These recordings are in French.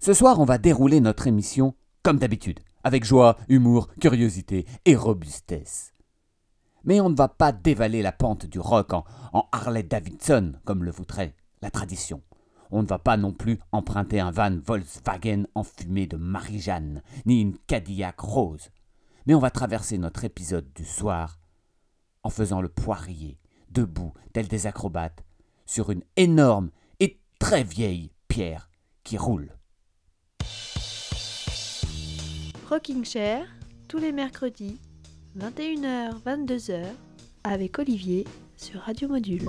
Ce soir, on va dérouler notre émission comme d'habitude, avec joie, humour, curiosité et robustesse. Mais on ne va pas dévaler la pente du rock en, Harley Davidson, comme le voudrait la tradition. On ne va pas non plus emprunter un van Volkswagen enfumé de Marie-Jeanne, ni une Cadillac rose. Mais on va traverser notre épisode du soir en faisant le poirier, debout, tel des acrobates, sur une énorme et très vieille pierre qui roule. Rocking Chair, tous les mercredis, 21h, 22h, avec Olivier sur Radio Module.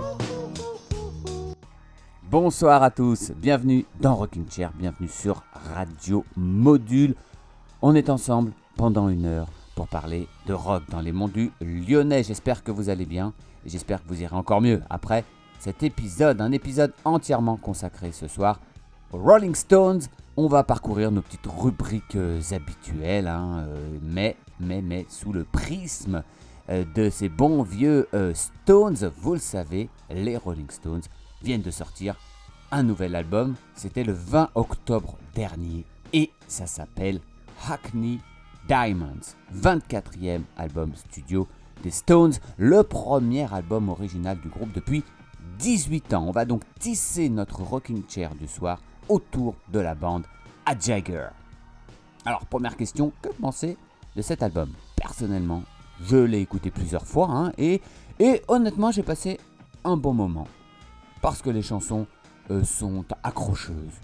Bonsoir à tous, bienvenue dans Rocking Chair, bienvenue sur Radio Module. On est ensemble pendant une heure pour parler de rock dans les monts du Lyonnais. J'espère que vous allez bien et j'espère que vous irez encore mieux après cet épisode, un épisode entièrement consacré ce soir Rolling Stones on va parcourir nos petites rubriques euh, habituelles, hein, euh, mais, mais, mais sous le prisme euh, de ces bons vieux Stones. Vous le savez, les Rolling Stones viennent de sortir un nouvel album. C'était le 20 octobre dernier et ça s'appelle Hackney Diamonds, 24e album studio des Stones, le premier album original du groupe depuis 18 ans. On va donc tisser notre rocking chair du soir autour de la bande à Jagger. Alors, première question, que pensez de cet album? Personnellement, je l'ai écouté plusieurs fois hein, et, et honnêtement, j'ai passé un bon moment. Parce que les chansons euh, sont accrocheuses,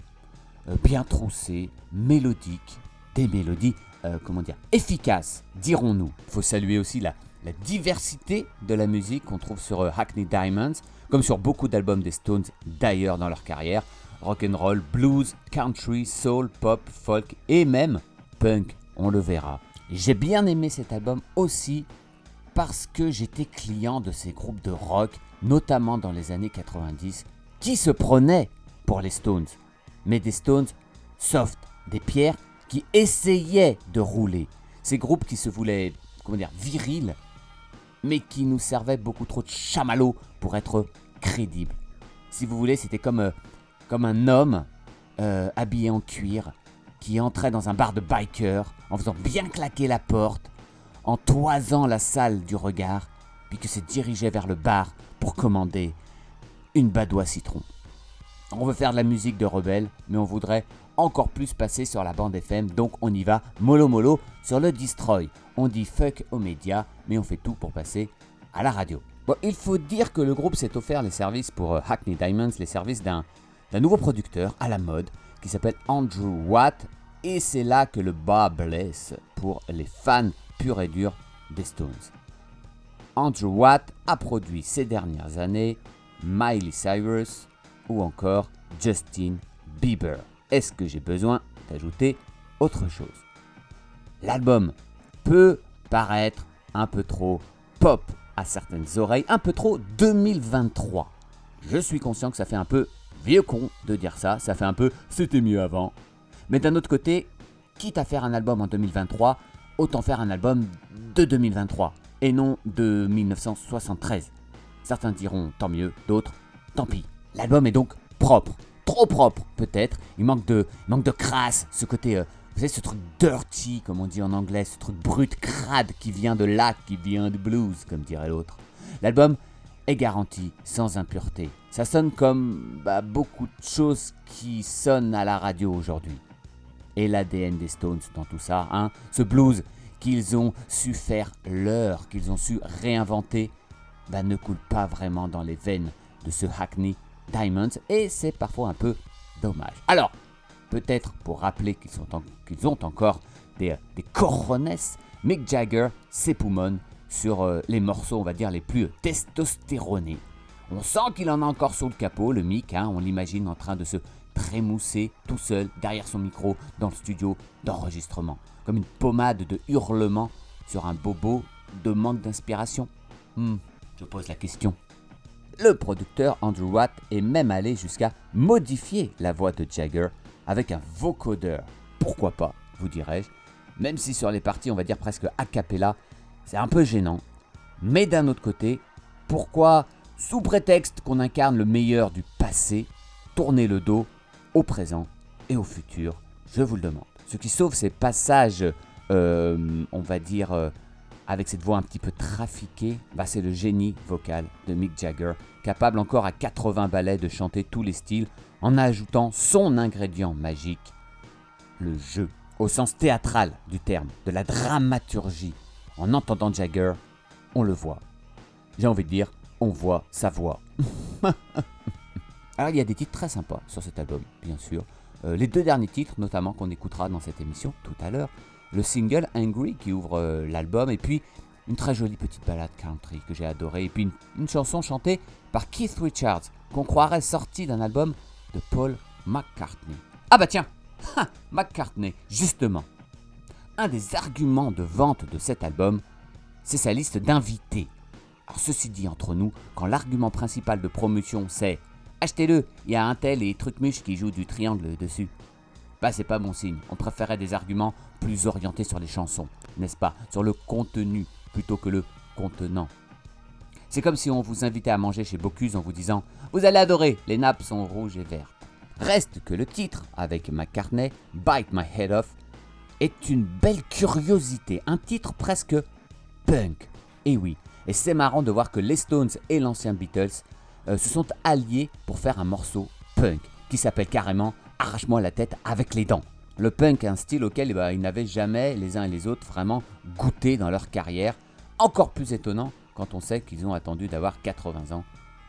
euh, bien troussées, mélodiques, des mélodies, euh, comment dire, efficaces, dirons-nous. Il faut saluer aussi la, la diversité de la musique qu'on trouve sur Hackney Diamonds, comme sur beaucoup d'albums des Stones d'ailleurs dans leur carrière rock and roll, blues, country, soul, pop, folk et même punk, on le verra. J'ai bien aimé cet album aussi parce que j'étais client de ces groupes de rock, notamment dans les années 90, qui se prenaient pour les Stones. Mais des Stones soft, des pierres qui essayaient de rouler. Ces groupes qui se voulaient, comment dire, virils, mais qui nous servaient beaucoup trop de chamallows pour être crédibles. Si vous voulez, c'était comme euh, comme un homme euh, habillé en cuir qui entrait dans un bar de biker en faisant bien claquer la porte, en toisant la salle du regard, puis que se dirigeait vers le bar pour commander une badoie citron. On veut faire de la musique de rebelle, mais on voudrait encore plus passer sur la bande FM, donc on y va mollo mollo sur le Destroy. On dit fuck aux médias, mais on fait tout pour passer à la radio. Bon, il faut dire que le groupe s'est offert les services pour euh, Hackney Diamonds, les services d'un d'un nouveau producteur à la mode qui s'appelle Andrew Watt. Et c'est là que le bas blesse pour les fans purs et durs des Stones. Andrew Watt a produit ces dernières années Miley Cyrus ou encore Justin Bieber. Est-ce que j'ai besoin d'ajouter autre chose? L'album peut paraître un peu trop pop à certaines oreilles, un peu trop 2023. Je suis conscient que ça fait un peu vieux con de dire ça, ça fait un peu c'était mieux avant. Mais d'un autre côté, quitte à faire un album en 2023, autant faire un album de 2023 et non de 1973. Certains diront tant mieux, d'autres tant pis. L'album est donc propre, trop propre peut-être. Il manque de, manque de crasse, ce côté, euh, vous savez, ce truc dirty, comme on dit en anglais, ce truc brut, crade qui vient de là, qui vient du blues, comme dirait l'autre. L'album est garanti sans impureté. Ça sonne comme bah, beaucoup de choses qui sonnent à la radio aujourd'hui. Et l'ADN des Stones dans tout ça, hein, ce blues qu'ils ont su faire leur, qu'ils ont su réinventer, bah, ne coule pas vraiment dans les veines de ce Hackney Diamonds et c'est parfois un peu dommage. Alors, peut-être pour rappeler qu'ils ont encore des, des coronets, Mick Jagger s'époumonne sur euh, les morceaux, on va dire, les plus testostéronés. On sent qu'il en a encore sous le capot, le mic, hein, on l'imagine en train de se trémousser tout seul derrière son micro dans le studio d'enregistrement, comme une pommade de hurlement sur un bobo de manque d'inspiration. Hmm, je pose la question. Le producteur Andrew Watt est même allé jusqu'à modifier la voix de Jagger avec un vocodeur. Pourquoi pas, vous dirais-je, même si sur les parties, on va dire presque a cappella, c'est un peu gênant. Mais d'un autre côté, pourquoi, sous prétexte qu'on incarne le meilleur du passé, tourner le dos au présent et au futur Je vous le demande. Ce qui sauve ces passages, euh, on va dire, euh, avec cette voix un petit peu trafiquée, bah, c'est le génie vocal de Mick Jagger, capable encore à 80 ballets de chanter tous les styles en ajoutant son ingrédient magique, le jeu, au sens théâtral du terme, de la dramaturgie. En entendant Jagger, on le voit. J'ai envie de dire, on voit sa voix. Alors il y a des titres très sympas sur cet album, bien sûr. Euh, les deux derniers titres, notamment, qu'on écoutera dans cette émission tout à l'heure. Le single Angry qui ouvre euh, l'album, et puis une très jolie petite ballade country que j'ai adorée, et puis une, chanson chantée par Keith Richards, qu'on croirait sortie d'un album de Paul McCartney. Ah bah tiens, McCartney, justement. Un des arguments de vente de cet album, c'est sa liste d'invités. Alors ceci dit entre nous, quand l'argument principal de promotion c'est achetez-le, il y a un tel et Trucmuche qui joue du triangle dessus. Bah c'est pas bon signe, on préférait des arguments plus orientés sur les chansons, n'est-ce pas? Sur le contenu plutôt que le contenant. C'est comme si on vous invitait à manger chez Bocuse en vous disant Vous allez adorer, les nappes sont rouges et vertes. Reste que le titre, avec McCartney, Bite My Head Off, est une belle curiosité, un titre presque punk. Et oui, et c'est marrant de voir que les Stones et l'ancien Beatles euh, se sont alliés pour faire un morceau punk qui s'appelle carrément Arrache-moi la tête avec les dents. Le punk est un style auquel ben, ils n'avaient jamais les uns et les autres vraiment goûté dans leur carrière. Encore plus étonnant quand on sait qu'ils ont attendu d'avoir 80 ans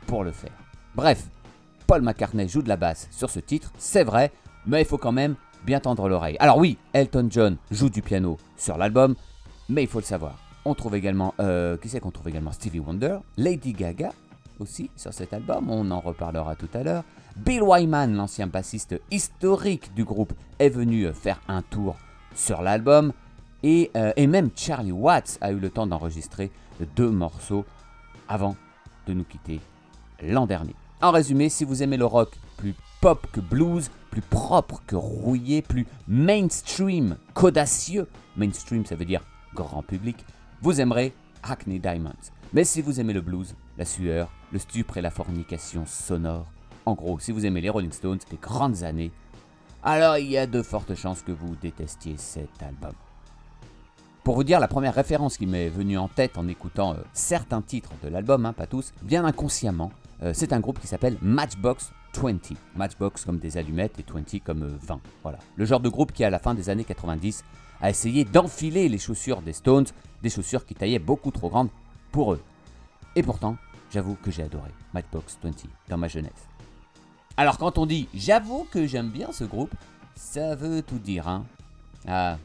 pour le faire. Bref, Paul McCartney joue de la basse sur ce titre, c'est vrai, mais il faut quand même bien tendre l'oreille. Alors oui, Elton John joue du piano sur l'album, mais il faut le savoir. On trouve également, euh, trouve également? Stevie Wonder, Lady Gaga aussi sur cet album, on en reparlera tout à l'heure. Bill Wyman, l'ancien bassiste historique du groupe, est venu faire un tour sur l'album. Et, euh, et même Charlie Watts a eu le temps d'enregistrer deux morceaux avant de nous quitter l'an dernier. En résumé, si vous aimez le rock plus pop que blues, plus propre que rouillé, plus mainstream qu'audacieux, mainstream ça veut dire grand public, vous aimerez Hackney Diamonds. Mais si vous aimez le blues, la sueur, le stupre et la fornication sonore, en gros, si vous aimez les Rolling Stones, des grandes années, alors il y a de fortes chances que vous détestiez cet album. Pour vous dire, la première référence qui m'est venue en tête en écoutant euh, certains titres de l'album, hein, pas tous, bien inconsciemment, euh, c'est un groupe qui s'appelle Matchbox 20. Matchbox comme des allumettes et 20 comme 20. Euh, voilà. Le genre de groupe qui, à la fin des années 90, a essayé d'enfiler les chaussures des Stones, des chaussures qui taillaient beaucoup trop grandes pour eux. Et pourtant, j'avoue que j'ai adoré Matchbox 20 dans ma jeunesse. Alors quand on dit j'avoue que j'aime bien ce groupe, ça veut tout dire, hein Ah,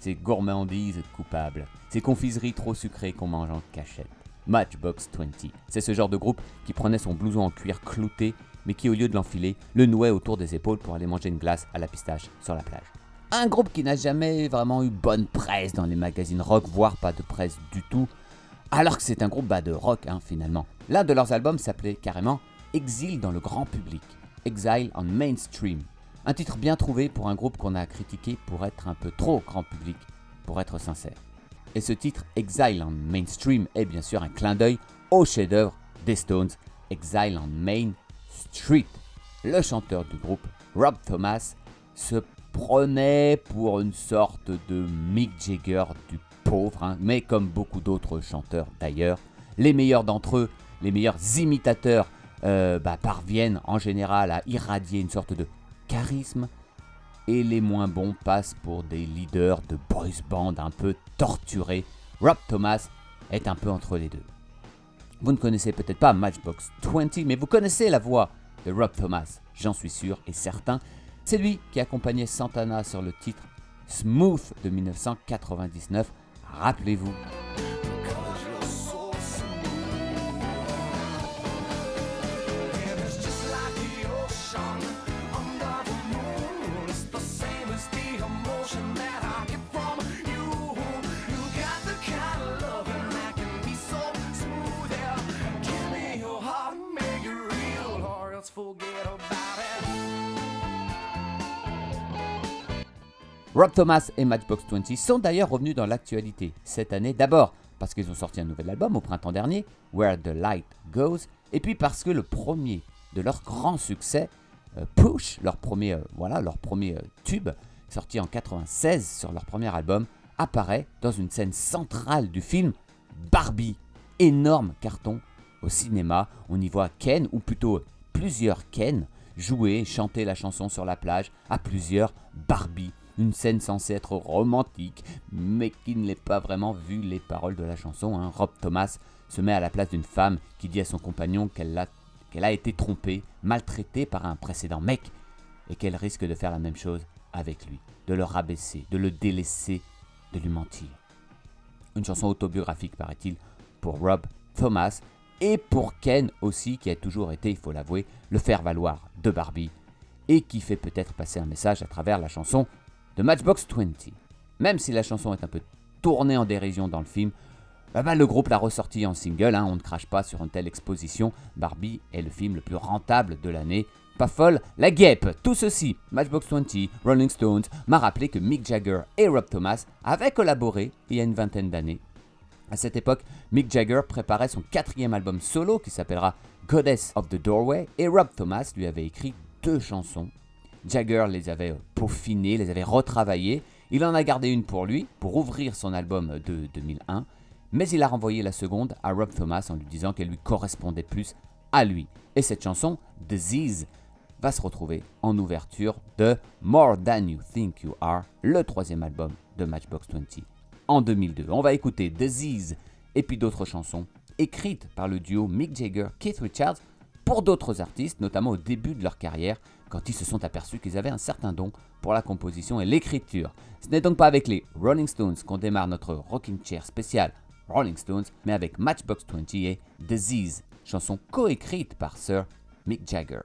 c'est gourmandise coupable, c'est confiserie trop sucrée qu'on mange en cachette. Matchbox 20, c'est ce genre de groupe qui prenait son blouson en cuir clouté, mais qui au lieu de l'enfiler, le nouait autour des épaules pour aller manger une glace à la pistache sur la plage. Un groupe qui n'a jamais vraiment eu bonne presse dans les magazines rock, voire pas de presse du tout, alors que c'est un groupe bas de rock hein, finalement. L'un de leurs albums s'appelait carrément Exil dans le grand public, Exile on Mainstream. Un titre bien trouvé pour un groupe qu'on a critiqué pour être un peu trop grand public, pour être sincère. Et ce titre, Exile on Mainstream, est bien sûr un clin d'œil au chef-d'œuvre des Stones, Exile on Main Street. Le chanteur du groupe, Rob Thomas, se prenait pour une sorte de Mick Jagger du pauvre, hein, mais comme beaucoup d'autres chanteurs d'ailleurs, les meilleurs d'entre eux, les meilleurs imitateurs, euh, bah, parviennent en général à irradier une sorte de charisme, et les moins bons passent pour des leaders de boys band un peu torturés. Rob Thomas est un peu entre les deux. Vous ne connaissez peut-être pas Matchbox 20, mais vous connaissez la voix de Rob Thomas, j'en suis sûr et certain. C'est lui qui accompagnait Santana sur le titre Smooth de 1999. Rappelez-vous. Rob Thomas et Matchbox 20 sont d'ailleurs revenus dans l'actualité cette année, d'abord parce qu'ils ont sorti un nouvel album au printemps dernier, Where the Light Goes, et puis parce que le premier de leur grand succès, euh, Push, leur premier, euh, voilà, leur premier euh, tube, sorti en 96 sur leur premier album, apparaît dans une scène centrale du film Barbie. Énorme carton au cinéma. On y voit Ken, ou plutôt plusieurs Ken, jouer et chanter la chanson sur la plage à plusieurs Barbie. Une scène censée être romantique, mais qui ne l'est pas vraiment vu les paroles de la chanson. Hein. Rob Thomas se met à la place d'une femme qui dit à son compagnon qu'elle qu'elle a été trompée, maltraitée par un précédent mec, et qu'elle risque de faire la même chose avec lui, de le rabaisser, de le délaisser, de lui mentir. Une chanson autobiographique, paraît-il, pour Rob Thomas, et pour Ken aussi, qui a toujours été, il faut l'avouer, le faire-valoir de Barbie, et qui fait peut-être passer un message à travers la chanson de Matchbox 20. Même si la chanson est un peu tournée en dérision dans le film, bah, bah, le groupe l'a ressorti en single, hein, on ne crache pas sur une telle exposition. Barbie est le film le plus rentable de l'année. Pas folle, la guêpe. Tout ceci, Matchbox 20, Rolling Stones, m'a rappelé que Mick Jagger et Rob Thomas avaient collaboré il y a une vingtaine d'années à cette époque, Mick Jagger préparait son quatrième album solo qui s'appellera Goddess of the Doorway et Rob Thomas lui avait écrit deux chansons. Jagger les avait peaufinées, les avait retravaillées. Il en a gardé une pour lui, pour ouvrir son album de 2001, mais il a renvoyé la seconde à Rob Thomas en lui disant qu'elle lui correspondait plus à lui. Et cette chanson, Disease, va se retrouver en ouverture de More Than You Think You Are, le troisième album de Matchbox 20 en 2002. On va écouter Disease et puis d'autres chansons écrites par le duo Mick Jagger-Keith Richards pour d'autres artistes, notamment au début de leur carrière, quand ils se sont aperçus qu'ils avaient un certain don pour la composition et l'écriture. Ce n'est donc pas avec les Rolling Stones qu'on démarre notre Rocking Chair spécial Rolling Stones, mais avec Matchbox 20 et Disease, chanson coécrite par Sir Mick Jagger.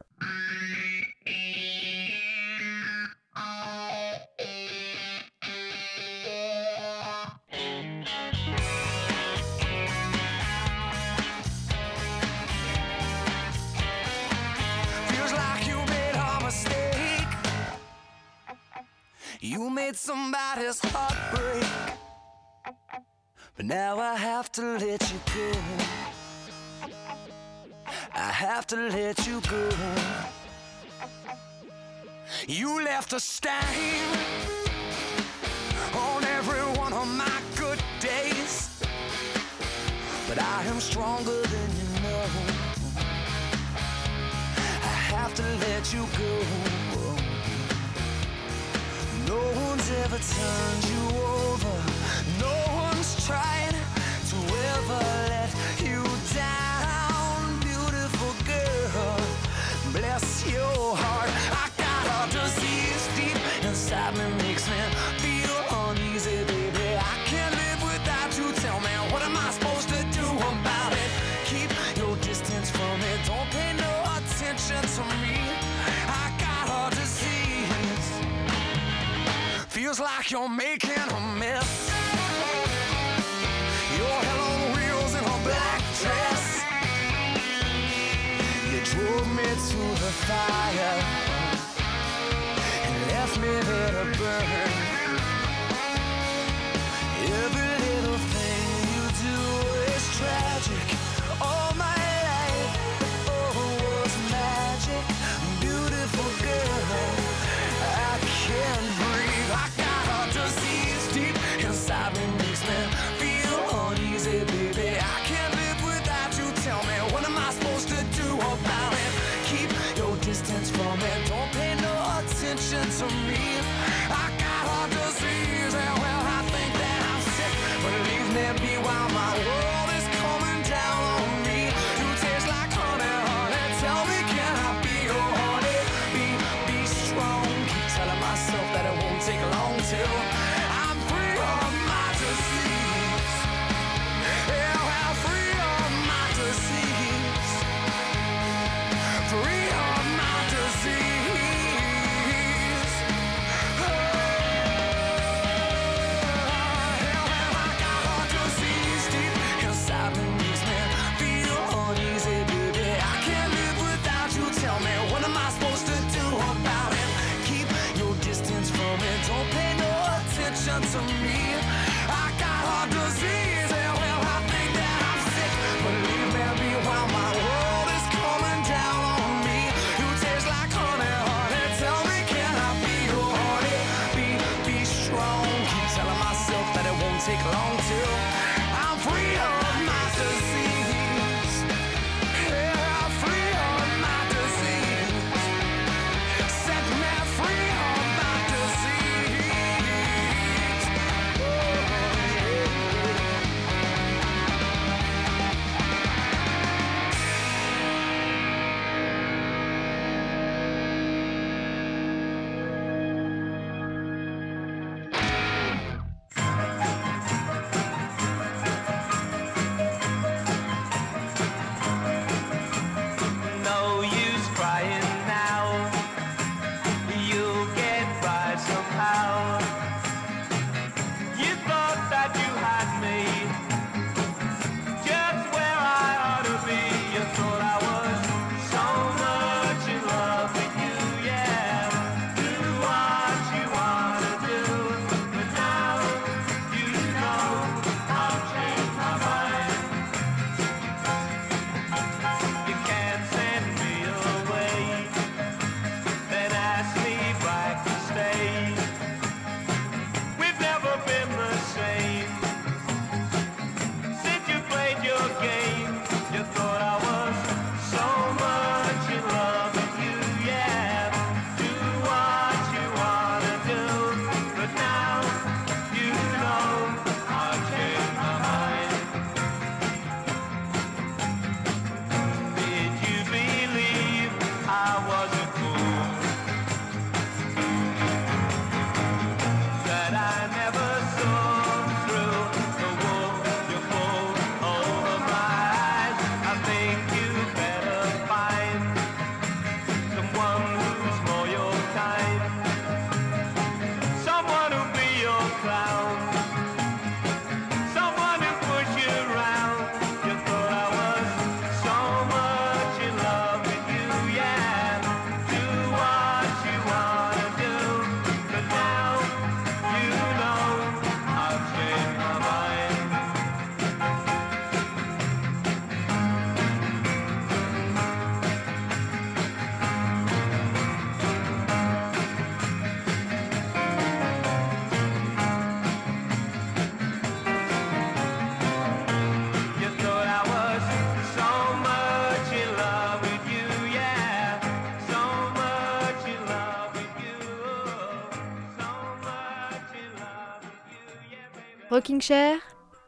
Rocking Chair,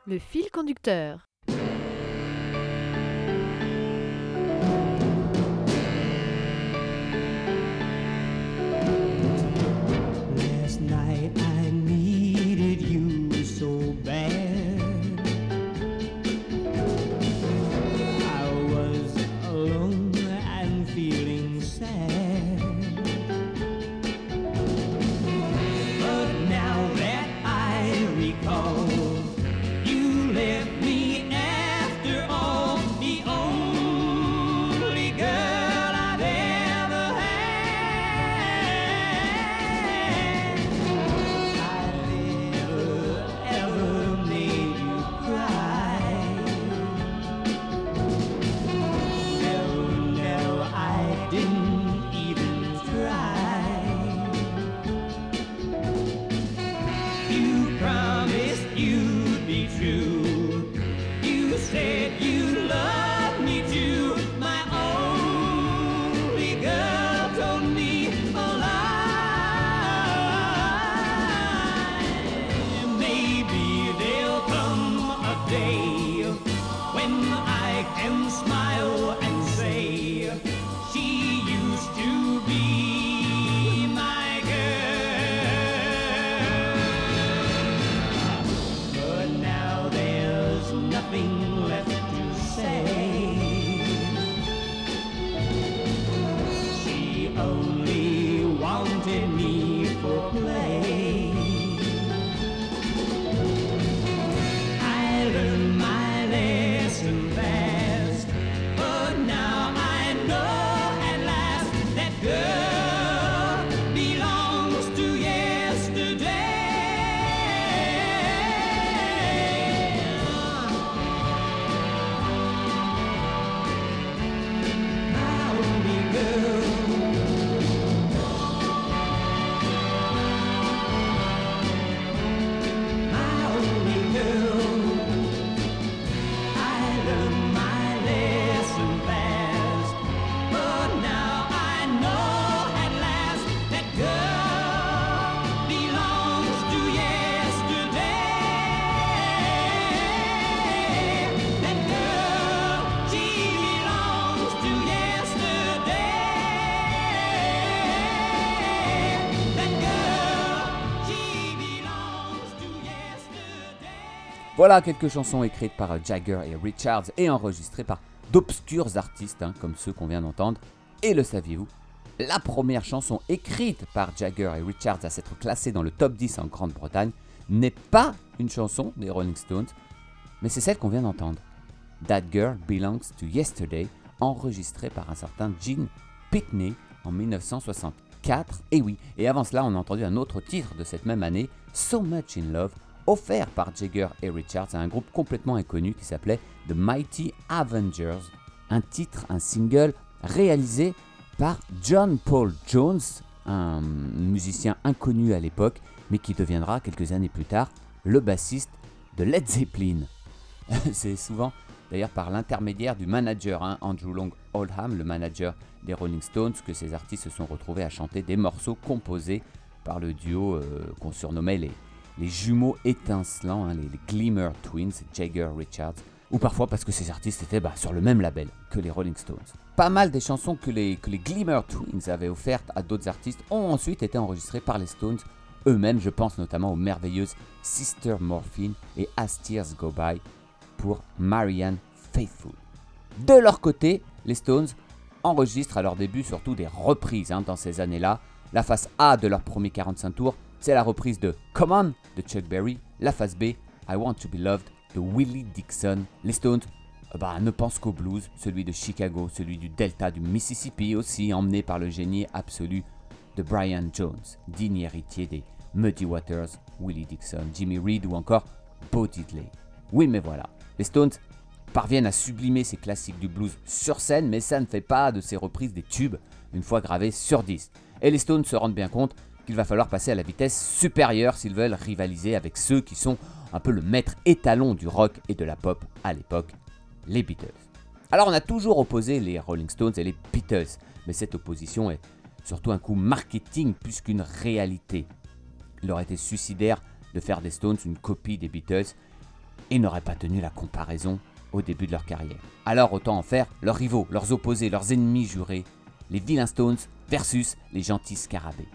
le fil conducteur. Voilà quelques chansons écrites par Jagger et Richards et enregistrées par d'obscurs artistes hein, comme ceux qu'on vient d'entendre. Et le saviez-vous La première chanson écrite par Jagger et Richards à s'être classée dans le top 10 en Grande-Bretagne n'est pas une chanson des Rolling Stones, mais c'est celle qu'on vient d'entendre. That Girl Belongs to Yesterday, enregistrée par un certain Gene Pitney en 1964. Et oui, et avant cela, on a entendu un autre titre de cette même année, So Much in Love, offert par Jagger et Richards à un groupe complètement inconnu qui s'appelait The Mighty Avengers. Un titre, un single réalisé par John Paul Jones, un musicien inconnu à l'époque, mais qui deviendra quelques années plus tard le bassiste de Led Zeppelin. C'est souvent d'ailleurs par l'intermédiaire du manager hein, Andrew Long Oldham, le manager des Rolling Stones, que ces artistes se sont retrouvés à chanter des morceaux composés par le duo euh, qu'on surnommait les, les jumeaux étincelants, hein, les, Glimmer Twins, Jagger Richards, ou parfois parce que ces artistes étaient bah, sur le même label que les Rolling Stones. Pas mal des chansons que les, Glimmer Twins avaient offertes à d'autres artistes ont ensuite été enregistrées par les Stones eux-mêmes, je pense notamment aux merveilleuses Sister Morphine et As Tears Go By pour Marianne Faithfull. De leur côté, les Stones enregistrent à leur début surtout des reprises hein, dans ces années-là. La face A de leur premier 45 tours, c'est la reprise de Come On de Chuck Berry. La face B, I Want to Be Loved de Willie Dixon. Les Stones bah, ne pensent qu'au blues, celui de Chicago, celui du delta du Mississippi aussi, emmené par le génie absolu de Brian Jones, digne héritier des Muddy Waters, Willie Dixon, Jimmy Reed ou encore Bo Diddley. Oui mais voilà, les Stones parviennent à sublimer ces classiques du blues sur scène, mais ça ne fait pas de ces reprises des tubes une fois gravés sur disque. Et les Stones se rendent bien compte qu'il va falloir passer à la vitesse supérieure s'ils veulent rivaliser avec ceux qui sont un peu le maître étalon du rock et de la pop à l'époque, les Beatles. Alors on a toujours opposé les Rolling Stones et les Beatles, mais cette opposition est surtout un coup marketing plus qu'une réalité. Il aurait été suicidaire de faire des Stones une copie des Beatles et n'aurait pas tenu la comparaison au début de leur carrière. Alors autant en faire leurs rivaux, leurs opposés, leurs ennemis jurés, les vilains Stones versus les gentils scarabées.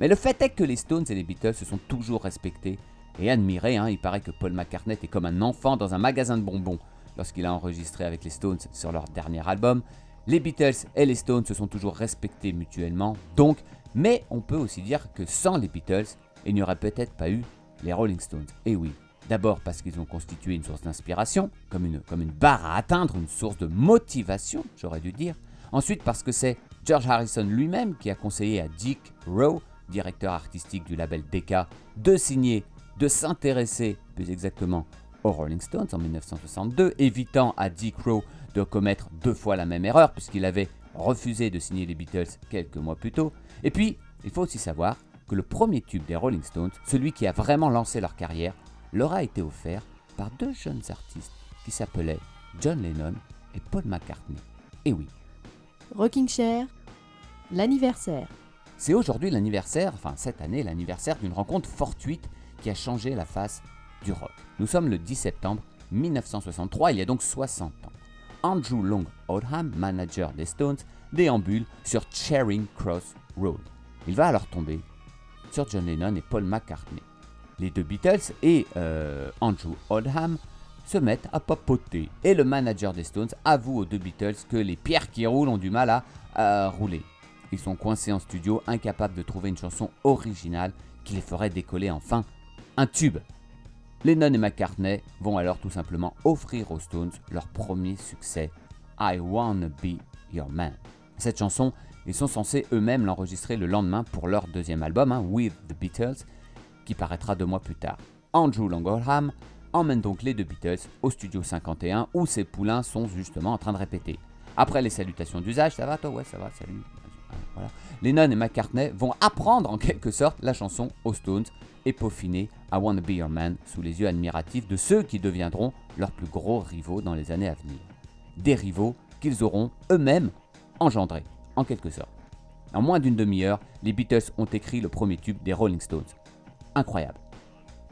Mais le fait est que les Stones et les Beatles se sont toujours respectés et admirés. hein. Il paraît que Paul McCartney est comme un enfant dans un magasin de bonbons lorsqu'il a enregistré avec les Stones sur leur dernier album. Les Beatles et les Stones se sont toujours respectés mutuellement, donc, mais on peut aussi dire que sans les Beatles, il n'y aurait peut-être pas eu les Rolling Stones. Et oui, d'abord parce qu'ils ont constitué une source d'inspiration, comme une, comme une barre à atteindre, une source de motivation, j'aurais dû dire. Ensuite parce que c'est George Harrison lui-même qui a conseillé à Dick Rowe, directeur artistique du label Decca, de signer, de s'intéresser plus exactement aux Rolling Stones en 1962, évitant à Dick Rowe de commettre deux fois la même erreur puisqu'il avait refusé de signer les Beatles quelques mois plus tôt. Et puis, il faut aussi savoir que le premier tube des Rolling Stones, celui qui a vraiment lancé leur carrière, leur a été offert par deux jeunes artistes qui s'appelaient John Lennon et Paul McCartney. Et oui, Rocking Chair, l'anniversaire. C'est aujourd'hui l'anniversaire, enfin cette année, l'anniversaire d'une rencontre fortuite qui a changé la face du rock. Nous sommes le 10 septembre 1963, il y a donc 60 ans. Andrew Long Oldham, manager des Stones, déambule sur Charing Cross Road. Il va alors tomber sur John Lennon et Paul McCartney. Les deux Beatles et euh, Andrew Oldham se mettent à papoter. Et le manager des Stones avoue aux deux Beatles que les pierres qui roulent ont du mal à, à rouler. Ils sont coincés en studio, incapables de trouver une chanson originale qui les ferait décoller enfin un tube. Lennon et McCartney vont alors tout simplement offrir aux Stones leur premier succès, I Wanna Be Your Man. Cette chanson, ils sont censés eux-mêmes l'enregistrer le lendemain pour leur deuxième album, hein, With the Beatles, qui paraîtra deux mois plus tard. Andrew Langoldham emmène donc les deux Beatles au studio 51 où ces poulains sont justement en train de répéter. Après les salutations d'usage, ça va toi? Ouais, ça va, salut. Lennon et McCartney vont apprendre en quelque sorte la chanson aux Stones et peaufiner I Wanna Be Your Man sous les yeux admiratifs de ceux qui deviendront leurs plus gros rivaux dans les années à venir. Des rivaux qu'ils auront eux-mêmes engendrés, en quelque sorte. En moins d'une demi-heure, les Beatles ont écrit le premier tube des Rolling Stones. Incroyable.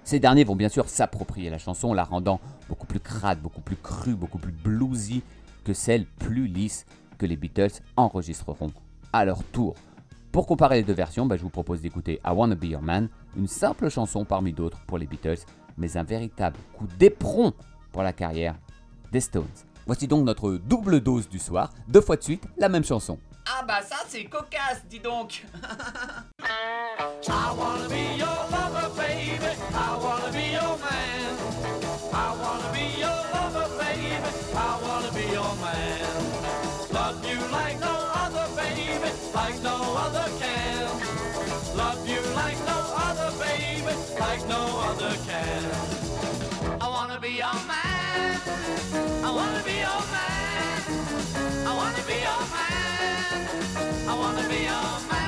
Ces derniers vont bien sûr s'approprier la chanson, la rendant beaucoup plus crade, beaucoup plus crue, beaucoup plus bluesy que celle plus lisse que les Beatles enregistreront à leur tour. Pour comparer les deux versions, bah, je vous propose d'écouter I Wanna Be Your Man, une simple chanson parmi d'autres pour les Beatles, mais un véritable coup d'éperon pour la carrière des Stones. Voici donc notre double dose du soir, deux fois de suite la même chanson. Ah bah ça c'est cocasse, dis donc I wanna be your like no other can. I wanna be your man. I wanna be your man. I wanna be your man. I wanna be your man.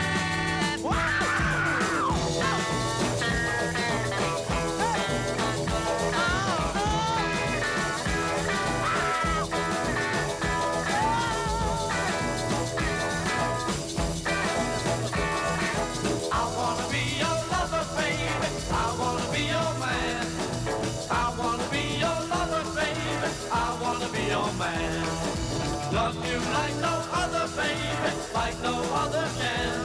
Love you like no other, baby, like no other can.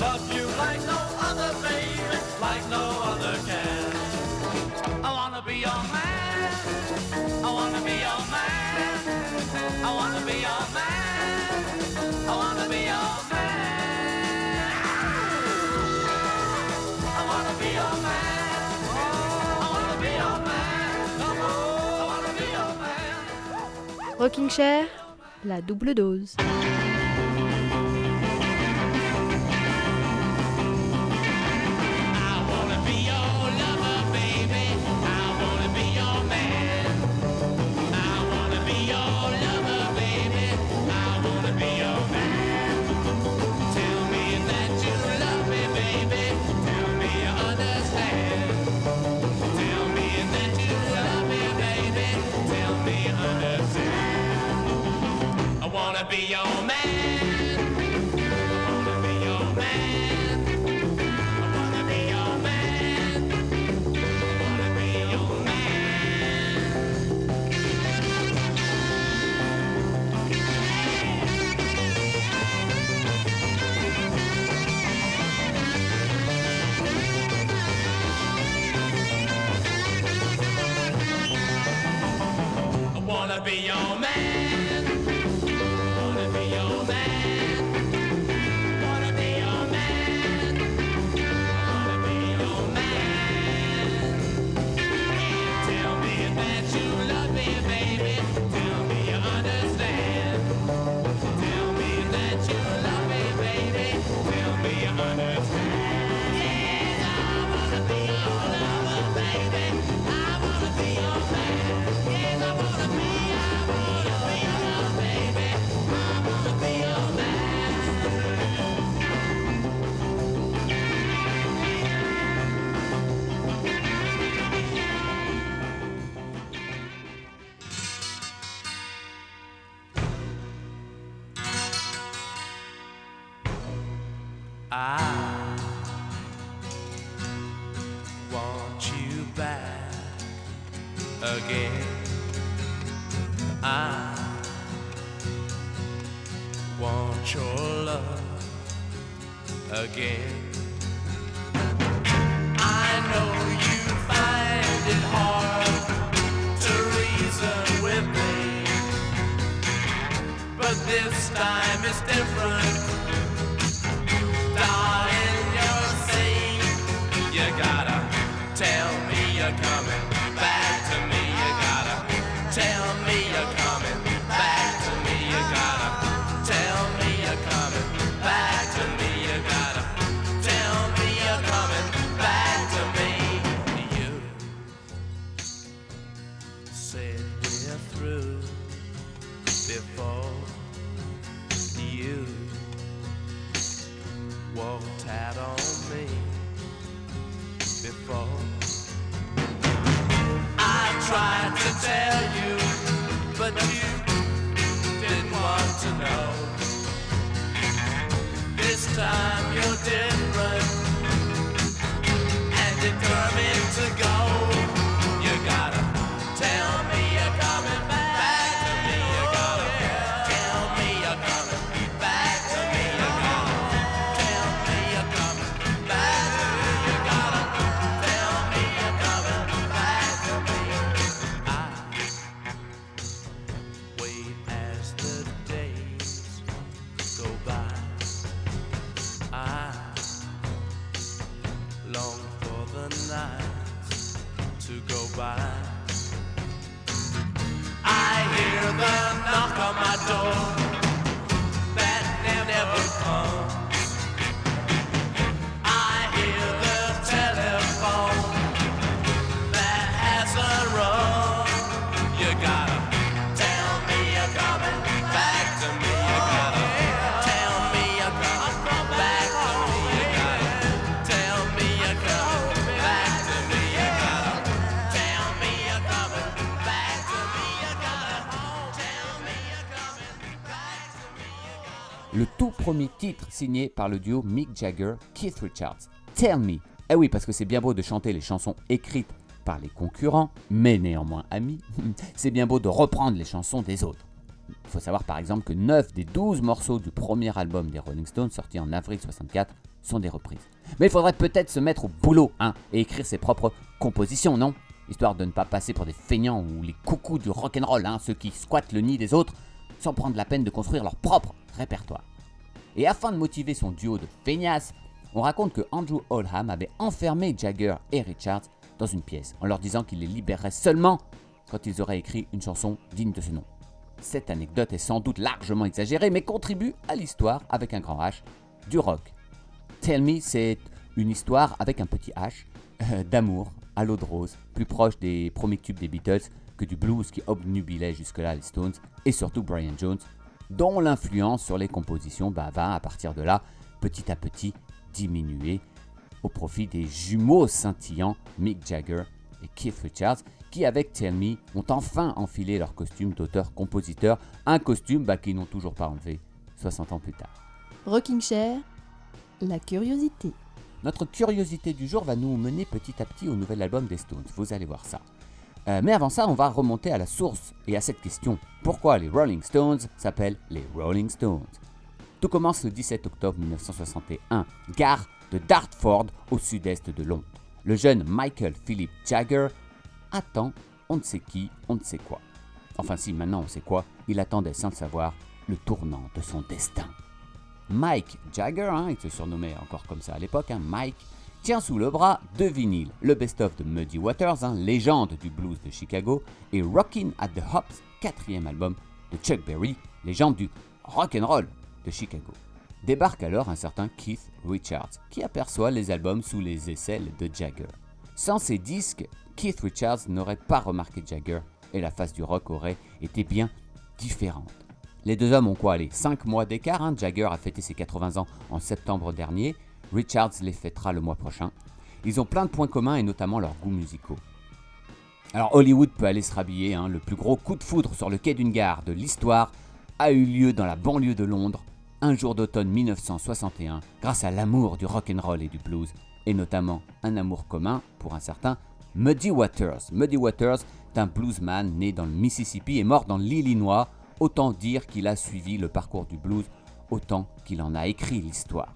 Love you like no other, baby, like no other can. I wanna be your man. I wanna be your man. I wanna be your man. I wanna be your man. I wanna be your man. I wanna be your man. I wanna be your man. Rocking Chair, la double dose. Titre signé par le duo Mick Jagger-Keith Richards. Tell Me. Eh oui, parce que c'est bien beau de chanter les chansons écrites par les concurrents, mais néanmoins amis, c'est bien beau de reprendre les chansons des autres. Il faut savoir par exemple que 9 des 12 morceaux du premier album des Rolling Stones, sorti en avril 64, sont des reprises. Mais il faudrait peut-être se mettre au boulot, hein, et écrire ses propres compositions, non? Histoire de ne pas passer pour des feignants ou les coucous du rock'n'roll, hein, ceux qui squattent le nid des autres, sans prendre la peine de construire leur propre répertoire. Et afin de motiver son duo de feignasses, on raconte que Andrew Oldham avait enfermé Jagger et Richards dans une pièce en leur disant qu'il les libérerait seulement quand ils auraient écrit une chanson digne de ce nom. Cette anecdote est sans doute largement exagérée, mais contribue à l'histoire avec un grand H du rock. Tell Me, c'est une histoire avec un petit H euh, d'amour à l'eau de rose, plus proche des premiers tubes des Beatles que du blues qui obnubilait jusque-là les Stones et surtout Brian Jones, dont l'influence sur les compositions bah, va à partir de là petit à petit diminuer au profit des jumeaux scintillants Mick Jagger et Keith Richards qui avec Tell Me ont enfin enfilé leur costume d'auteur-compositeur, un costume bah, qu'ils n'ont toujours pas enlevé 60 ans plus tard. Rocking Chair, la curiosité. Notre curiosité du jour va nous mener petit à petit au nouvel album des Stones, vous allez voir ça. Euh, mais avant ça, on va remonter à la source et à cette question. Pourquoi les Rolling Stones s'appellent les Rolling Stones? Tout commence le 17 octobre 1961, gare de Dartford au sud-est de Londres. Le jeune Michael Philip Jagger attend on ne sait qui, on ne sait quoi. Enfin si, maintenant on sait quoi, il attendait sans le savoir le tournant de son destin. Mike Jagger, hein, il se surnommait encore comme ça à l'époque, hein, Mike, tient sous le bras deux vinyles, le best-of de Muddy Waters, hein, légende du blues de Chicago, et Rockin' at the Hops, quatrième album de Chuck Berry, légende du rock and roll de Chicago. Débarque alors un certain Keith Richards, qui aperçoit les albums sous les aisselles de Jagger. Sans ces disques, Keith Richards n'aurait pas remarqué Jagger, et la face du rock aurait été bien différente. Les deux hommes ont quoi aller 5 mois d'écart, hein. Jagger a fêté ses 80 ans en septembre dernier, Richards les fêtera le mois prochain. Ils ont plein de points communs et notamment leurs goûts musicaux. Alors Hollywood peut aller se rhabiller, hein. le plus gros coup de foudre sur le quai d'une gare de l'histoire a eu lieu dans la banlieue de Londres, un jour d'automne 1961, grâce à l'amour du rock'n'roll et du blues, et notamment un amour commun pour un certain Muddy Waters. Muddy Waters est un bluesman né dans le Mississippi et mort dans l'Illinois, autant dire qu'il a suivi le parcours du blues autant qu'il en a écrit l'histoire.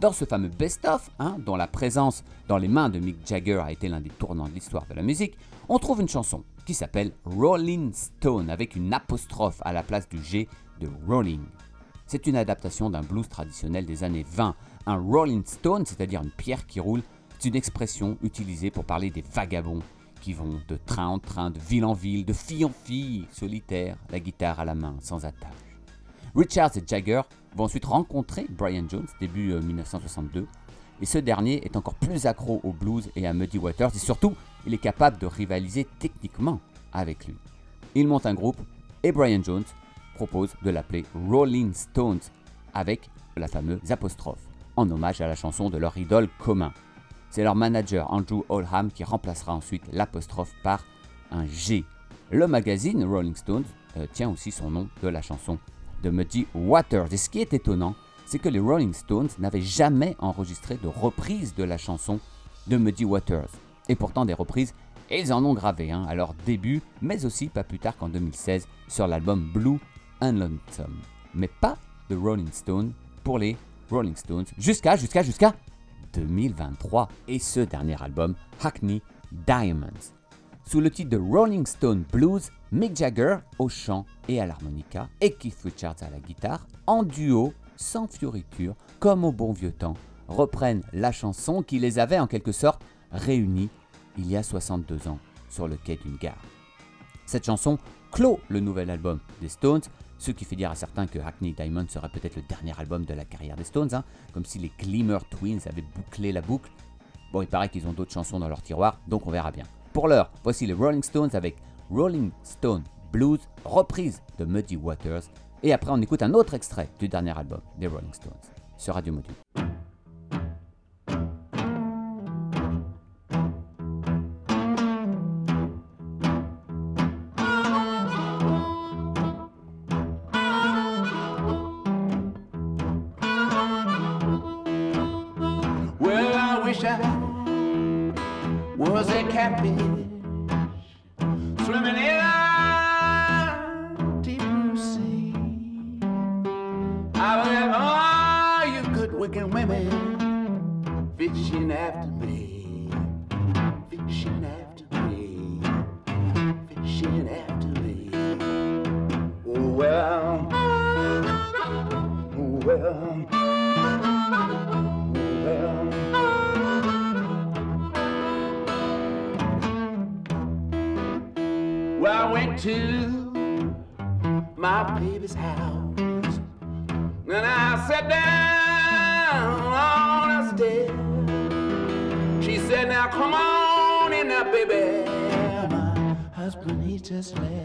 Dans ce fameux best-of, hein, dont la présence dans les mains de Mick Jagger a été l'un des tournants de l'histoire de la musique, on trouve une chanson qui s'appelle Rolling Stone avec une apostrophe à la place du G de Rolling. C'est une adaptation d'un blues traditionnel des années 20. Un Rolling Stone, c'est-à-dire une pierre qui roule, c'est une expression utilisée pour parler des vagabonds qui vont de train en train, de ville en ville, de fille en fille, solitaire, la guitare à la main, sans attache. Richards et Jagger vont ensuite rencontrer Brian Jones début euh, 1962 et ce dernier est encore plus accro au blues et à Muddy Waters et surtout il est capable de rivaliser techniquement avec lui. Ils montent un groupe et Brian Jones propose de l'appeler Rolling Stones avec la fameuse apostrophe en hommage à la chanson de leur idole commun. C'est leur manager Andrew Oldham qui remplacera ensuite l'apostrophe par un G. Le magazine Rolling Stones euh, tient aussi son nom de la chanson de Muddy Waters. Et ce qui est étonnant, c'est que les Rolling Stones n'avaient jamais enregistré de reprise de la chanson de Muddy Waters. Et pourtant des reprises, ils en ont gravé un à leur début, mais aussi pas plus tard qu'en 2016 sur l'album Blue and Lonesome. Mais pas de Rolling Stones pour les Rolling Stones jusqu'à, jusqu'à, jusqu'à 2023 et ce dernier album, Hackney Diamonds. Sous le titre de Rolling Stone Blues, Mick Jagger au chant et à l'harmonica et Keith Richards à la guitare, en duo, sans fioriture, comme au bon vieux temps, reprennent la chanson qui les avait en quelque sorte réunis il y a 62 ans sur le quai d'une gare. Cette chanson clôt le nouvel album des Stones, ce qui fait dire à certains que Hackney Diamond serait peut-être le dernier album de la carrière des Stones, hein, comme si les Glimmer Twins avaient bouclé la boucle. Bon, il paraît qu'ils ont d'autres chansons dans leur tiroir, donc on verra bien. Pour l'heure, voici les Rolling Stones avec Rolling Stone Blues, reprise de Muddy Waters, et après on écoute un autre extrait du dernier album des Rolling Stones sur Radio Module. happy. just let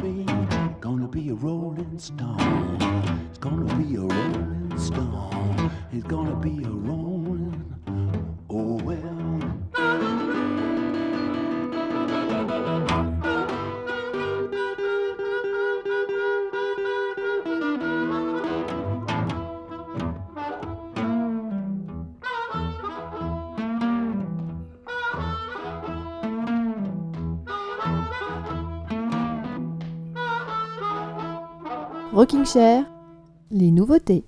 be, gonna be a rolling stone. It's gonna be a rolling stone. It's gonna be a rolling. Les nouveautés.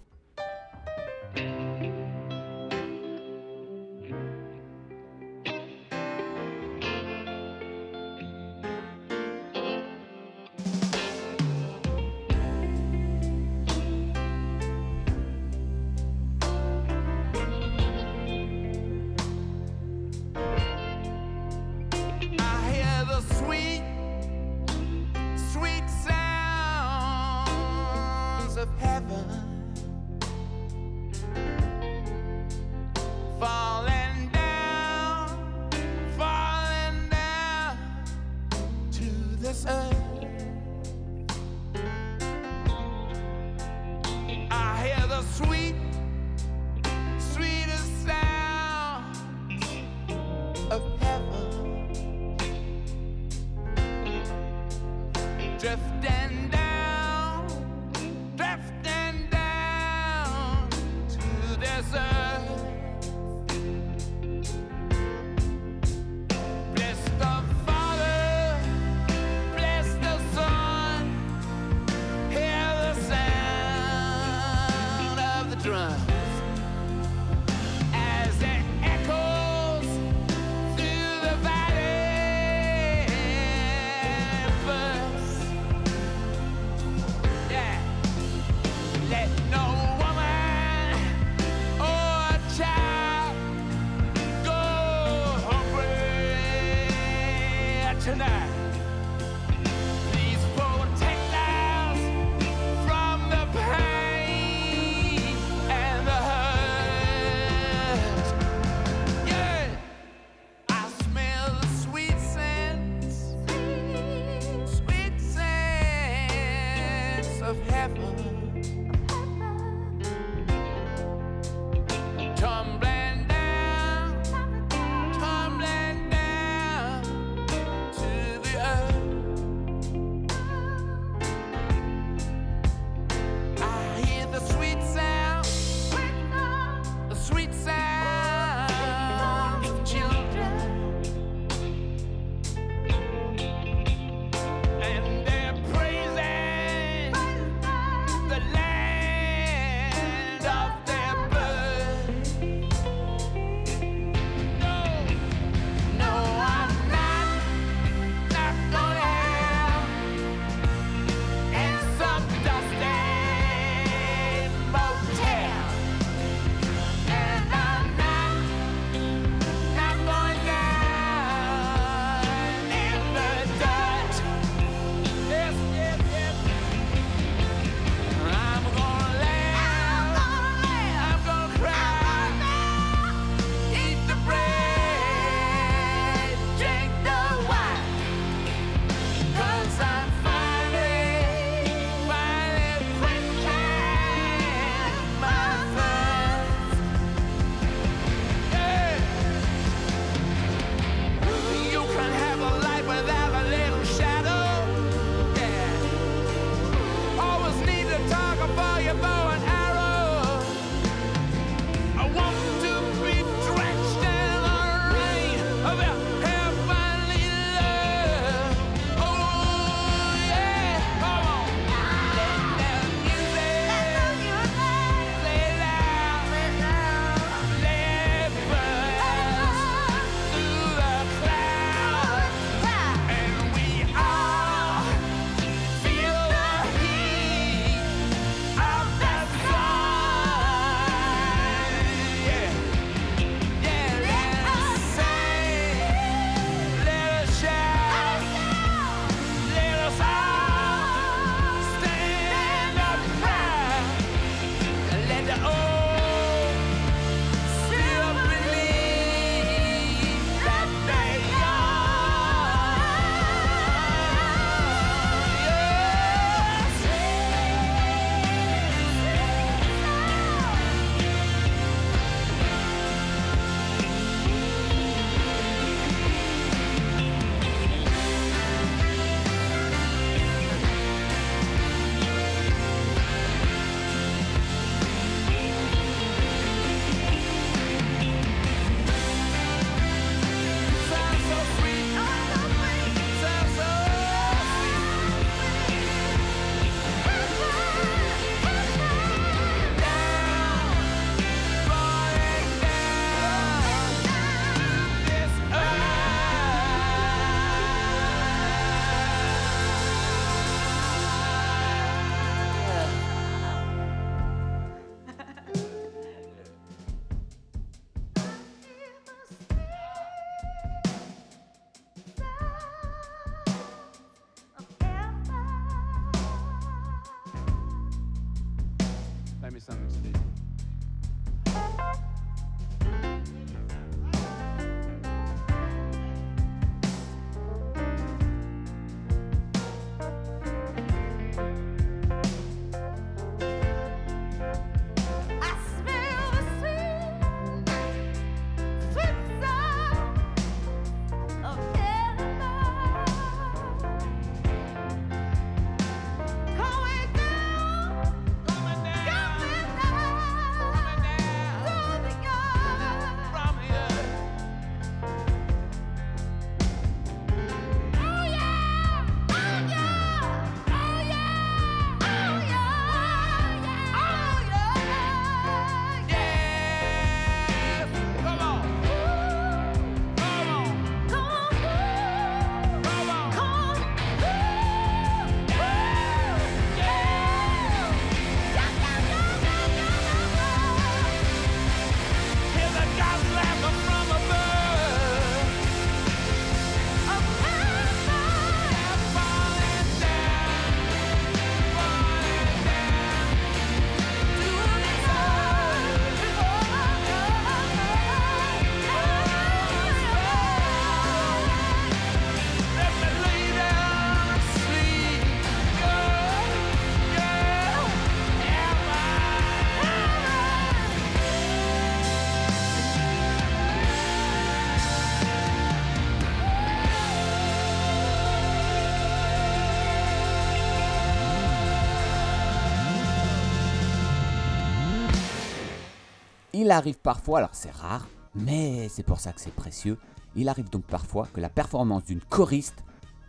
Il arrive parfois, alors c'est rare, mais c'est pour ça que c'est précieux, il arrive donc parfois que la performance d'une choriste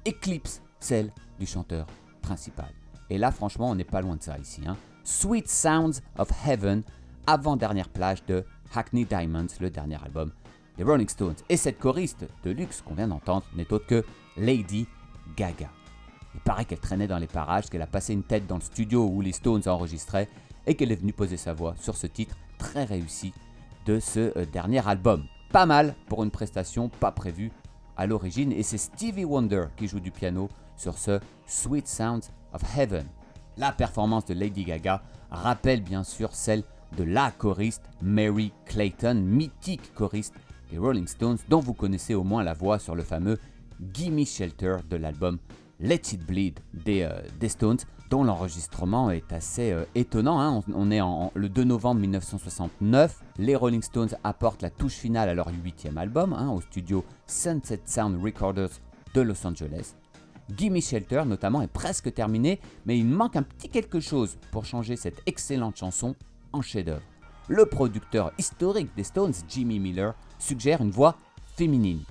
éclipse celle du chanteur principal. Et là, franchement, on n'est pas loin de ça ici. hein. Sweet Sounds of Heaven, avant-dernière plage de Hackney Diamonds, le dernier album des Rolling Stones. Et cette choriste de luxe qu'on vient d'entendre n'est autre que Lady Gaga. Il paraît qu'elle traînait dans les parages, qu'elle a passé une tête dans le studio où les Stones enregistraient et qu'elle est venue poser sa voix sur ce titre très réussi de ce euh, dernier album. Pas mal pour une prestation pas prévue à l'origine et c'est Stevie Wonder qui joue du piano sur ce Sweet Sounds of Heaven. La performance de Lady Gaga rappelle bien sûr celle de la choriste Mary Clayton, mythique choriste des Rolling Stones dont vous connaissez au moins la voix sur le fameux Gimme Shelter de l'album Let It Bleed des, euh, des Stones, dont l'enregistrement est assez euh, étonnant. hein. On, est le 2 novembre 1969. Les Rolling Stones apportent la touche finale à leur huitième album hein, au studio Sunset Sound Recorders de Los Angeles. Gimme Shelter notamment est presque terminé, mais il manque un petit quelque chose pour changer cette excellente chanson en chef-d'œuvre. Le producteur historique des Stones, Jimmy Miller, suggère une voix féminine.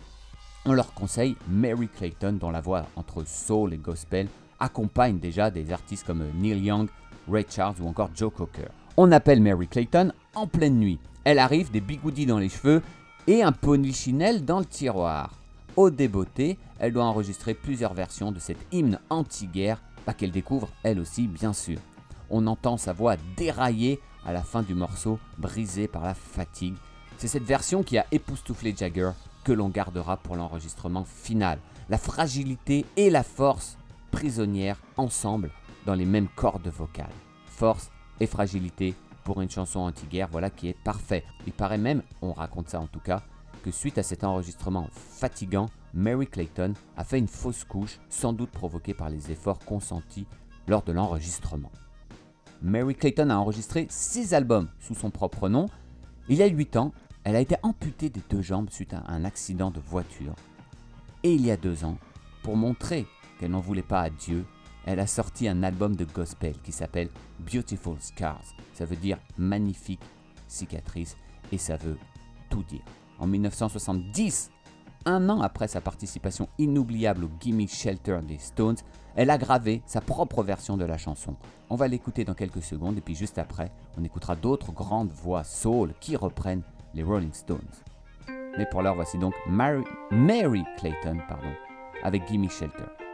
On leur conseille Mary Clayton, dont la voix entre soul et gospel accompagne déjà des artistes comme Neil Young, Ray Charles ou encore Joe Cocker. On appelle Mary Clayton en pleine nuit. Elle arrive, des bigoudis dans les cheveux et un polichinelle dans le tiroir. Au débeauté, elle doit enregistrer plusieurs versions de cet hymne anti-guerre bah, qu'elle découvre elle aussi bien sûr. On entend sa voix dérailler à la fin du morceau, brisée par la fatigue. C'est cette version qui a époustouflé Jagger que l'on gardera pour l'enregistrement final. La fragilité et la force prisonnières ensemble dans les mêmes cordes vocales. Force et fragilité pour une chanson anti-guerre, voilà qui est parfait. Il paraît même, on raconte ça en tout cas, que suite à cet enregistrement fatigant, Mary Clayton a fait une fausse couche, sans doute provoquée par les efforts consentis lors de l'enregistrement. Mary Clayton a enregistré 6 albums sous son propre nom. Il y a 8 ans, elle a été amputée des deux jambes suite à un accident de voiture. Et il y a 2 ans, pour montrer qu'elle n'en voulait pas à Dieu, elle a sorti un album de gospel qui s'appelle Beautiful Scars. Ça veut dire magnifique cicatrice et ça veut tout dire. En 1970, un an après sa participation inoubliable au Gimme Shelter des Stones, elle a gravé sa propre version de la chanson. On va l'écouter dans quelques secondes et puis juste après, on écoutera d'autres grandes voix soul qui reprennent les Rolling Stones. Mais pour l'heure, voici donc Mary, Mary Clayton pardon, avec Gimme Shelter.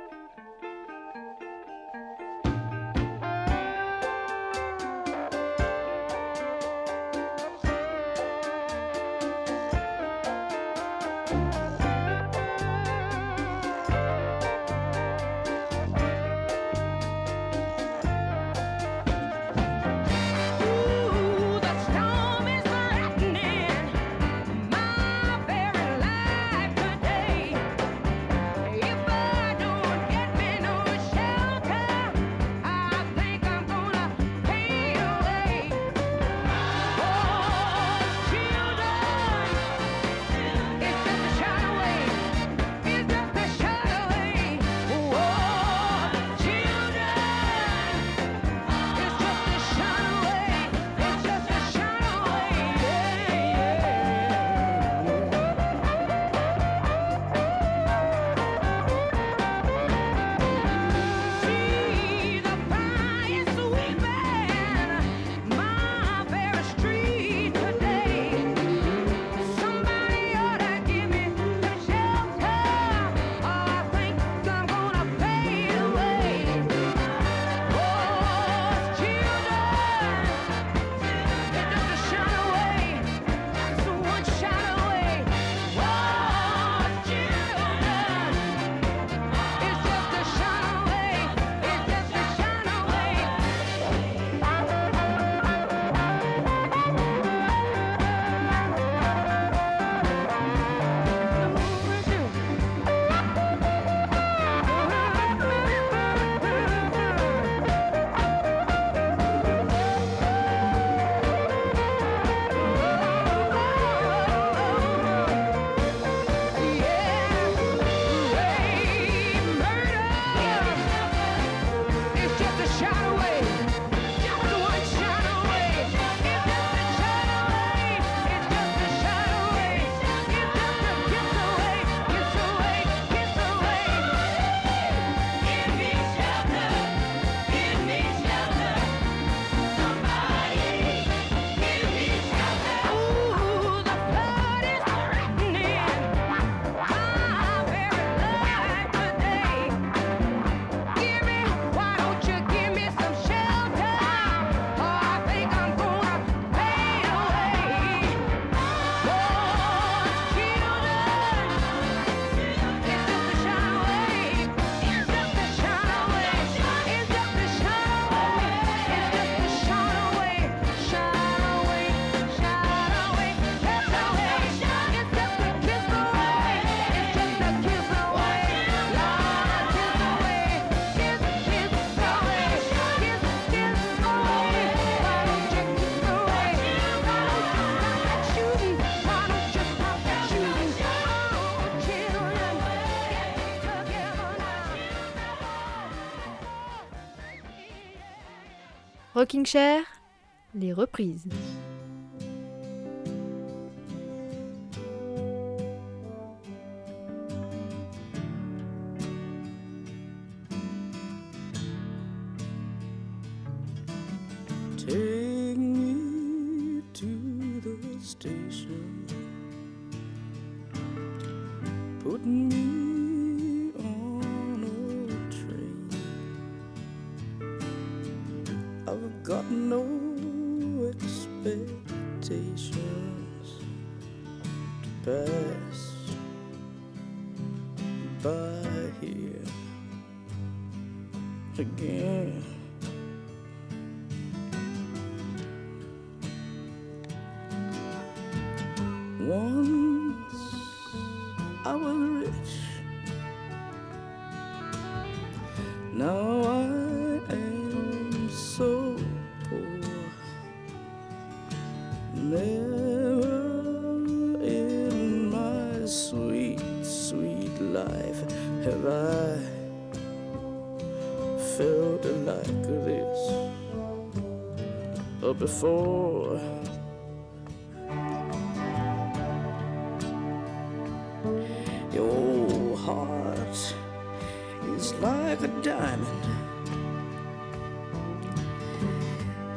Rocking Chair, les reprises.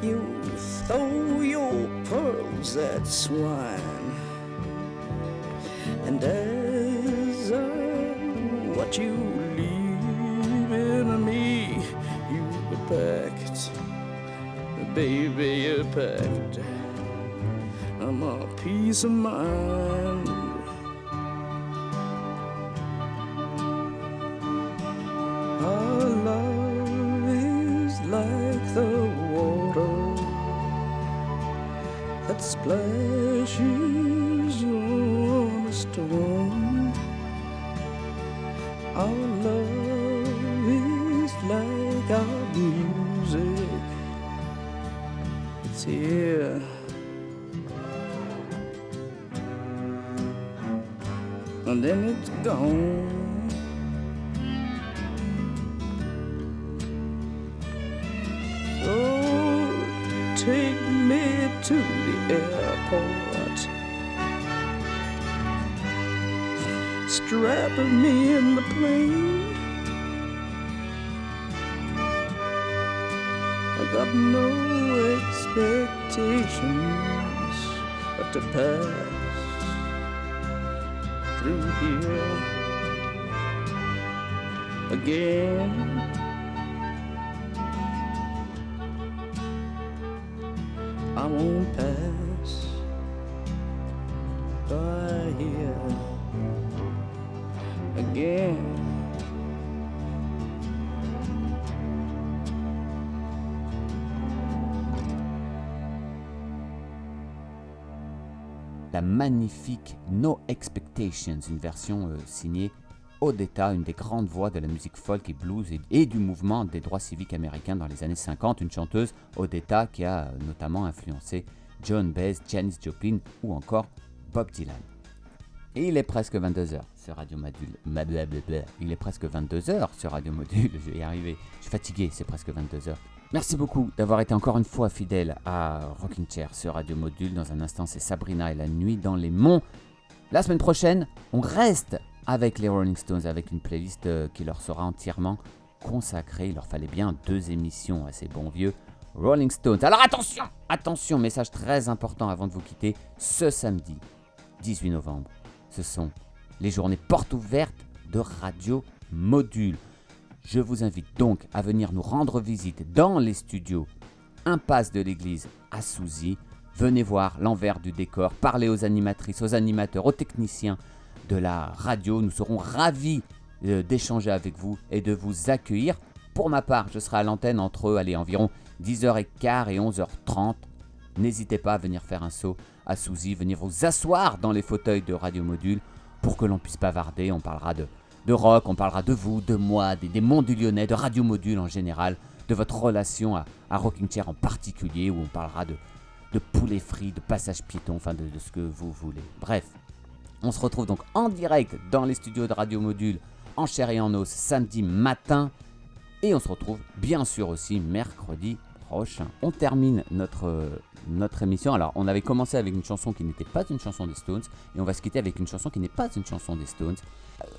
You throw your pearls at swine, and as uh, what you leave in me, you packed, baby, you packed. I'm a peace of mind. Strap me in the plane. I got no expectations but to pass through here again. I won't pass la magnifique No Expectations, une version euh, signée Odetta, une des grandes voix de la musique folk et blues et, du mouvement des droits civiques américains dans les années 50, une chanteuse Odetta qui a euh, notamment influencé John Baez, Janis Joplin ou encore Bob Dylan. Et il est presque 22h sur Radio Module. Il est presque 22h sur Radio Module, je vais y arriver. Je suis fatigué, c'est presque 22h. Merci beaucoup d'avoir été encore une fois fidèle à Rocking Chair sur Radio Module. Dans un instant, c'est Sabrina et la nuit dans les monts. La semaine prochaine, on reste avec les Rolling Stones, avec une playlist euh, qui leur sera entièrement consacrée. Il leur fallait bien deux émissions à ces bons vieux Rolling Stones. Alors attention, attention, message très important avant de vous quitter. Ce samedi 18 novembre, ce sont les journées portes ouvertes de Radio Module. Je vous invite donc à venir nous rendre visite dans les studios Impasse de l'église à Souzy. Venez voir l'envers du décor, parler aux animatrices, aux animateurs, aux techniciens de la radio. Nous serons ravis euh, d'échanger avec vous et de vous accueillir. Pour ma part, je serai à l'antenne entre allez, environ 10h15 et 11h30. N'hésitez pas à venir faire un saut à Souzy, venir vous asseoir dans les fauteuils de Radio Module pour que l'on puisse bavarder. On parlera de, de rock, on parlera de vous, de moi, des, des mondes du Lyonnais, de Radio Module en général, de votre relation à, à Rocking Chair en particulier, où on parlera de, de poulet frit, de passage piéton, enfin de, ce que vous voulez. Bref, on se retrouve donc en direct dans les studios de Radio Module, en chair et en os, samedi matin. Et on se retrouve bien sûr aussi mercredi prochain. On termine notre, notre émission. Alors, on avait commencé avec une chanson qui n'était pas une chanson des Stones, et on va se quitter avec une chanson qui n'est pas une chanson des Stones.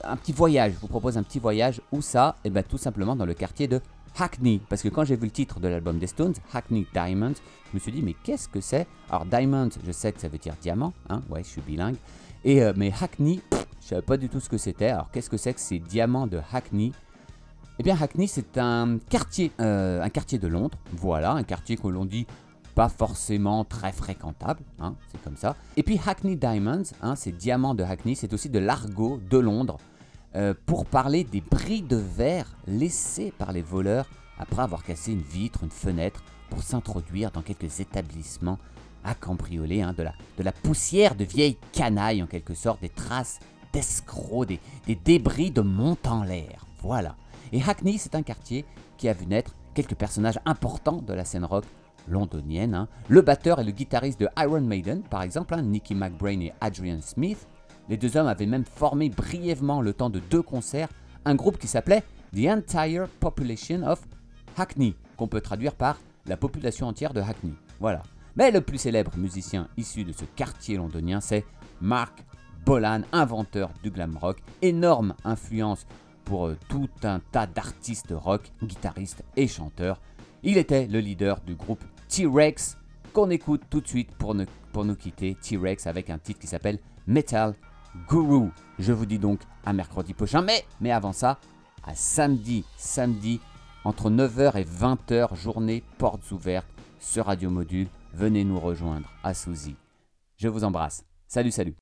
Un petit voyage, je vous propose un petit voyage. Où ça Eh bien, tout simplement dans le quartier de Hackney. Parce que quand j'ai vu le titre de l'album des Stones, Hackney Diamonds, je me suis dit, mais qu'est-ce que c'est? Alors, Diamond, je sais que ça veut dire diamant, hein, ouais, je suis bilingue. Et, euh, mais Hackney, pff, je savais pas du tout ce que c'était. Alors, qu'est-ce que c'est que ces diamants de Hackney? Eh bien, Hackney, c'est un quartier, euh, un quartier de Londres. Voilà, un quartier que l'on dit pas forcément très fréquentable, hein, c'est comme ça. Et puis Hackney Diamonds, hein, ces diamants de Hackney, c'est aussi de l'argot de Londres euh, pour parler des bris de verre laissés par les voleurs après avoir cassé une vitre, une fenêtre, pour s'introduire dans quelques établissements à cambrioler, hein, de, la, poussière de vieilles canailles en quelque sorte, des traces d'escrocs, des, débris de monte en l'air. Voilà. Et Hackney, c'est un quartier qui a vu naître quelques personnages importants de la scène rock londonienne. hein. Le batteur et le guitariste de Iron Maiden, par exemple, hein, Nicky McBrain et Adrian Smith. Les deux hommes avaient même formé brièvement le temps de deux concerts un groupe qui s'appelait The Entire Population of Hackney, qu'on peut traduire par la population entière de Hackney. Voilà. Mais le plus célèbre musicien issu de ce quartier londonien, c'est Mark Bolan, inventeur du glam rock, énorme influence pour euh, tout un tas d'artistes rock, guitaristes et chanteurs. Il était le leader du groupe T-Rex, qu'on écoute tout de suite pour, nous quitter. T-Rex avec un titre qui s'appelle Metal Guru. Je vous dis donc à mercredi prochain, mais, avant ça, à samedi, samedi, entre 9h et 20h, journée portes ouvertes sur Radio Module. Venez nous rejoindre à Souzy. Je vous embrasse. Salut, salut.